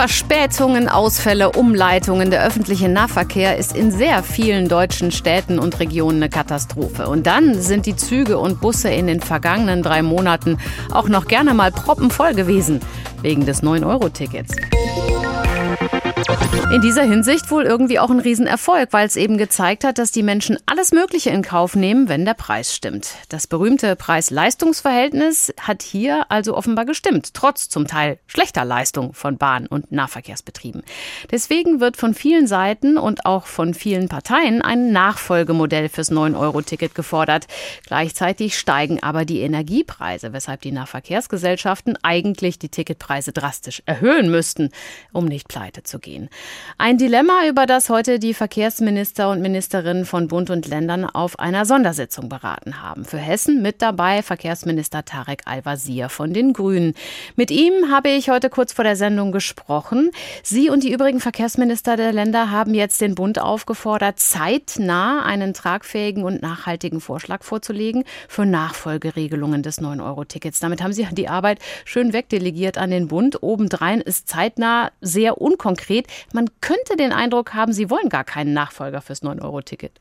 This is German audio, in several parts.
Verspätungen, Ausfälle, Umleitungen. Der öffentliche Nahverkehr ist in sehr vielen deutschen Städten und Regionen eine Katastrophe. Und dann sind die Züge und Busse in den vergangenen drei Monaten auch noch gerne mal proppenvoll gewesen. Wegen des 9-Euro-Tickets. In dieser Hinsicht wohl irgendwie auch ein Riesenerfolg, weil es eben gezeigt hat, dass die Menschen alles Mögliche in Kauf nehmen, wenn der Preis stimmt. Das berühmte Preis-Leistungs-Verhältnis hat hier also offenbar gestimmt, trotz zum Teil schlechter Leistung von Bahn- und Nahverkehrsbetrieben. Deswegen wird von vielen Seiten und auch von vielen Parteien ein Nachfolgemodell fürs 9-Euro-Ticket gefordert. Gleichzeitig steigen aber die Energiepreise, weshalb die Nahverkehrsgesellschaften eigentlich die Ticketpreise drastisch erhöhen müssten, um nicht pleite zu gehen. Ein Dilemma, über das heute die Verkehrsminister und Ministerinnen von Bund und Ländern auf einer Sondersitzung beraten haben. Für Hessen mit dabei Verkehrsminister Tarek Al-Wazir von den Grünen. Mit ihm habe ich heute kurz vor der Sendung gesprochen. Sie und die übrigen Verkehrsminister der Länder haben jetzt den Bund aufgefordert, zeitnah einen tragfähigen und nachhaltigen Vorschlag vorzulegen für Nachfolgeregelungen des 9-Euro-Tickets. Damit haben sie die Arbeit schön wegdelegiert an den Bund. Obendrein ist zeitnah sehr unkonkret. Man könnte den Eindruck haben, Sie wollen gar keinen Nachfolger fürs 9-Euro-Ticket.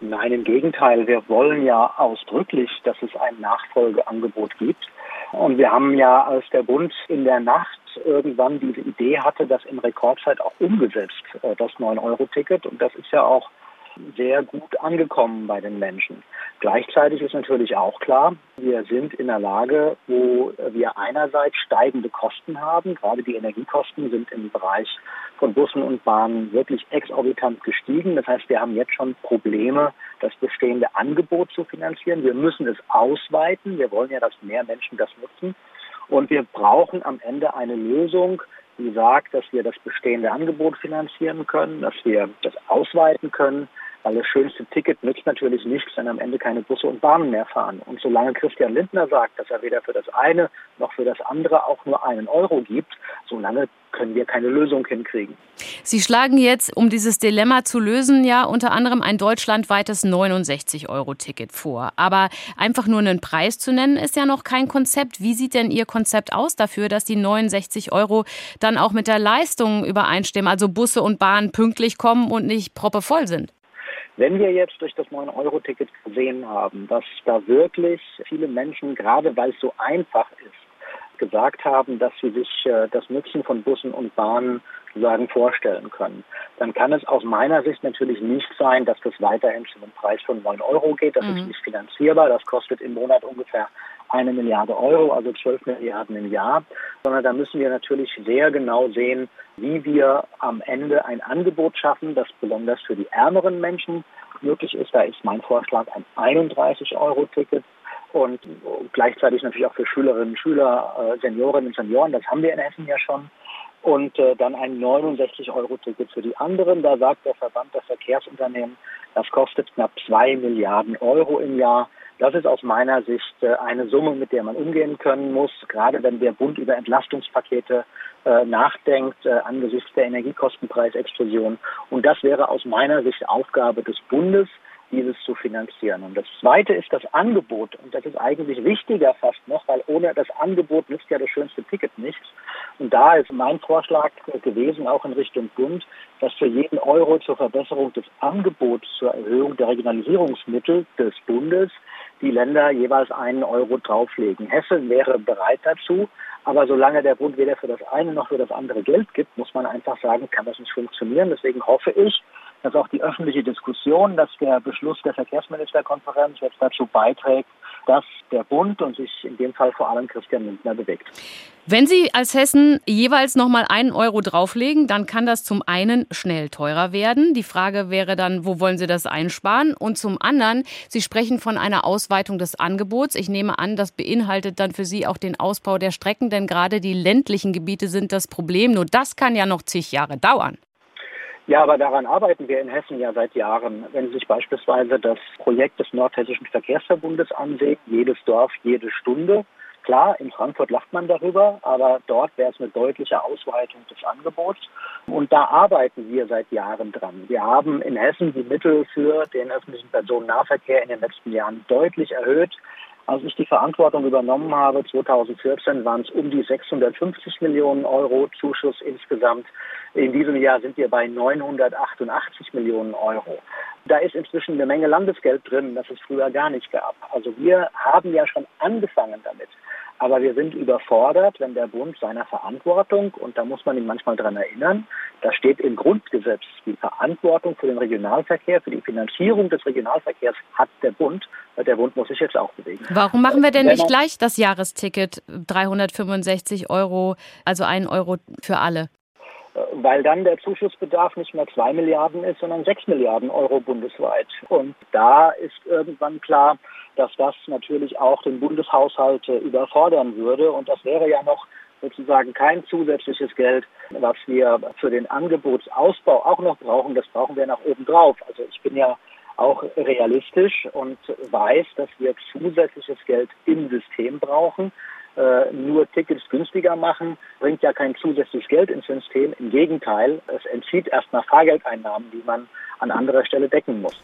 Nein, im Gegenteil. Wir wollen ja ausdrücklich, dass es ein Nachfolgeangebot gibt. Und wir haben ja, als der Bund in der Nacht irgendwann diese Idee hatte, das in Rekordzeit auch umgesetzt, äh, das 9-Euro-Ticket. Und das ist ja auch sehr gut angekommen bei den Menschen. Gleichzeitig ist natürlich auch klar, wir sind in der Lage, wo wir einerseits steigende Kosten haben. Gerade die Energiekosten sind im Bereich von Bussen und Bahnen wirklich exorbitant gestiegen. Das heißt, wir haben jetzt schon Probleme, das bestehende Angebot zu finanzieren. Wir müssen es ausweiten. Wir wollen ja, dass mehr Menschen das nutzen. Und wir brauchen am Ende eine Lösung, die sagt, dass wir das bestehende Angebot finanzieren können, dass wir das ausweiten können, weil das schönste Ticket nützt natürlich nichts, wenn am Ende keine Busse und Bahnen mehr fahren. Und solange Christian Lindner sagt, dass er weder für das eine noch für das andere auch nur einen Euro gibt, solange können wir keine Lösung hinkriegen. Sie schlagen jetzt, um dieses Dilemma zu lösen, ja unter anderem ein deutschlandweites 69-Euro-Ticket vor. Aber einfach nur einen Preis zu nennen, ist ja noch kein Konzept. Wie sieht denn Ihr Konzept aus dafür, dass die 69 Euro dann auch mit der Leistung übereinstimmen, also Busse und Bahnen pünktlich kommen und nicht proppevoll sind? Wenn wir jetzt durch das 9-Euro-Ticket gesehen haben, dass da wirklich viele Menschen, gerade weil es so einfach ist, gesagt haben, dass sie sich äh, das Nutzen von Bussen und Bahnen sozusagen vorstellen können, dann kann es aus meiner Sicht natürlich nicht sein, dass das weiterhin zu einem Preis von 9 Euro geht. Das mhm. ist nicht finanzierbar. Das kostet im Monat ungefähr eine Milliarde Euro, also 12 Milliarden im Jahr, sondern da müssen wir natürlich sehr genau sehen, wie wir am Ende ein Angebot schaffen, das besonders für die ärmeren Menschen möglich ist. Da ist mein Vorschlag ein 31-Euro-Ticket und gleichzeitig natürlich auch für Schülerinnen und Schüler, äh, Seniorinnen und Senioren, das haben wir in Hessen ja schon. Und äh, dann ein 69-Euro-Ticket für die anderen. Da sagt der Verband der Verkehrsunternehmen, das kostet knapp zwei Milliarden Euro im Jahr. Das ist aus meiner Sicht äh, eine Summe, mit der man umgehen können muss, gerade wenn der Bund über Entlastungspakete äh, nachdenkt äh, angesichts der Energiekostenpreisexplosion. Und das wäre aus meiner Sicht Aufgabe des Bundes, dieses zu finanzieren. Und das Zweite ist das Angebot. Und das ist eigentlich wichtiger fast noch, weil ohne das Angebot nützt ja das schönste Ticket nichts. Und da ist mein Vorschlag gewesen, auch in Richtung Bund, dass für jeden Euro zur Verbesserung des Angebots, zur Erhöhung der Regionalisierungsmittel des Bundes die Länder jeweils einen Euro drauflegen. Hessen wäre bereit dazu, aber solange der Bund weder für das eine noch für das andere Geld gibt, muss man einfach sagen, kann das nicht funktionieren. Deswegen hoffe ich, dass auch die öffentliche Diskussion, dass der Beschluss der Verkehrsministerkonferenz jetzt dazu beiträgt, dass der Bund und sich in dem Fall vor allem Christian Lindner bewegt. Wenn Sie als Hessen jeweils noch mal einen Euro drauflegen, dann kann das zum einen schnell teurer werden. Die Frage wäre dann, wo wollen Sie das einsparen? Und zum anderen, Sie sprechen von einer Ausweitung des Angebots. Ich nehme an, das beinhaltet dann für Sie auch den Ausbau der Strecken, denn gerade die ländlichen Gebiete sind das Problem. Nur das kann ja noch zig Jahre dauern. Ja, aber daran arbeiten wir in Hessen ja seit Jahren. Wenn Sie sich beispielsweise das Projekt des Nordhessischen Verkehrsverbundes ansehen, jedes Dorf, jede Stunde, Klar, in Frankfurt lacht man darüber, aber dort wäre es eine deutliche Ausweitung des Angebots. Und da arbeiten wir seit Jahren dran. Wir haben in Hessen die Mittel für den öffentlichen Personennahverkehr in den letzten Jahren deutlich erhöht. Als ich die Verantwortung übernommen habe, 2014, waren es um die 650 Millionen Euro Zuschuss insgesamt. In diesem Jahr sind wir bei 988 Millionen Euro. Da ist inzwischen eine Menge Landesgeld drin, das es früher gar nicht gab. Also wir haben ja schon angefangen damit. Aber wir sind überfordert, wenn der Bund seiner Verantwortung, und da muss man ihn manchmal dran erinnern, da steht im Grundgesetz, die Verantwortung für den Regionalverkehr, für die Finanzierung des Regionalverkehrs hat der Bund. Der Bund muss sich jetzt auch bewegen. Warum machen wir denn nicht gleich das Jahresticket 365 Euro, also ein Euro für alle? weil dann der Zuschussbedarf nicht mehr zwei Milliarden ist, sondern sechs Milliarden Euro bundesweit. Und da ist irgendwann klar, dass das natürlich auch den Bundeshaushalt überfordern würde. Und das wäre ja noch sozusagen kein zusätzliches Geld, was wir für den Angebotsausbau auch noch brauchen. Das brauchen wir nach oben drauf. Also ich bin ja auch realistisch und weiß, dass wir zusätzliches Geld im System brauchen. Äh, nur Tickets günstiger machen, bringt ja kein zusätzliches Geld ins System. Im Gegenteil, es entzieht erstmal Fahrgeldeinnahmen, die man an anderer Stelle decken muss.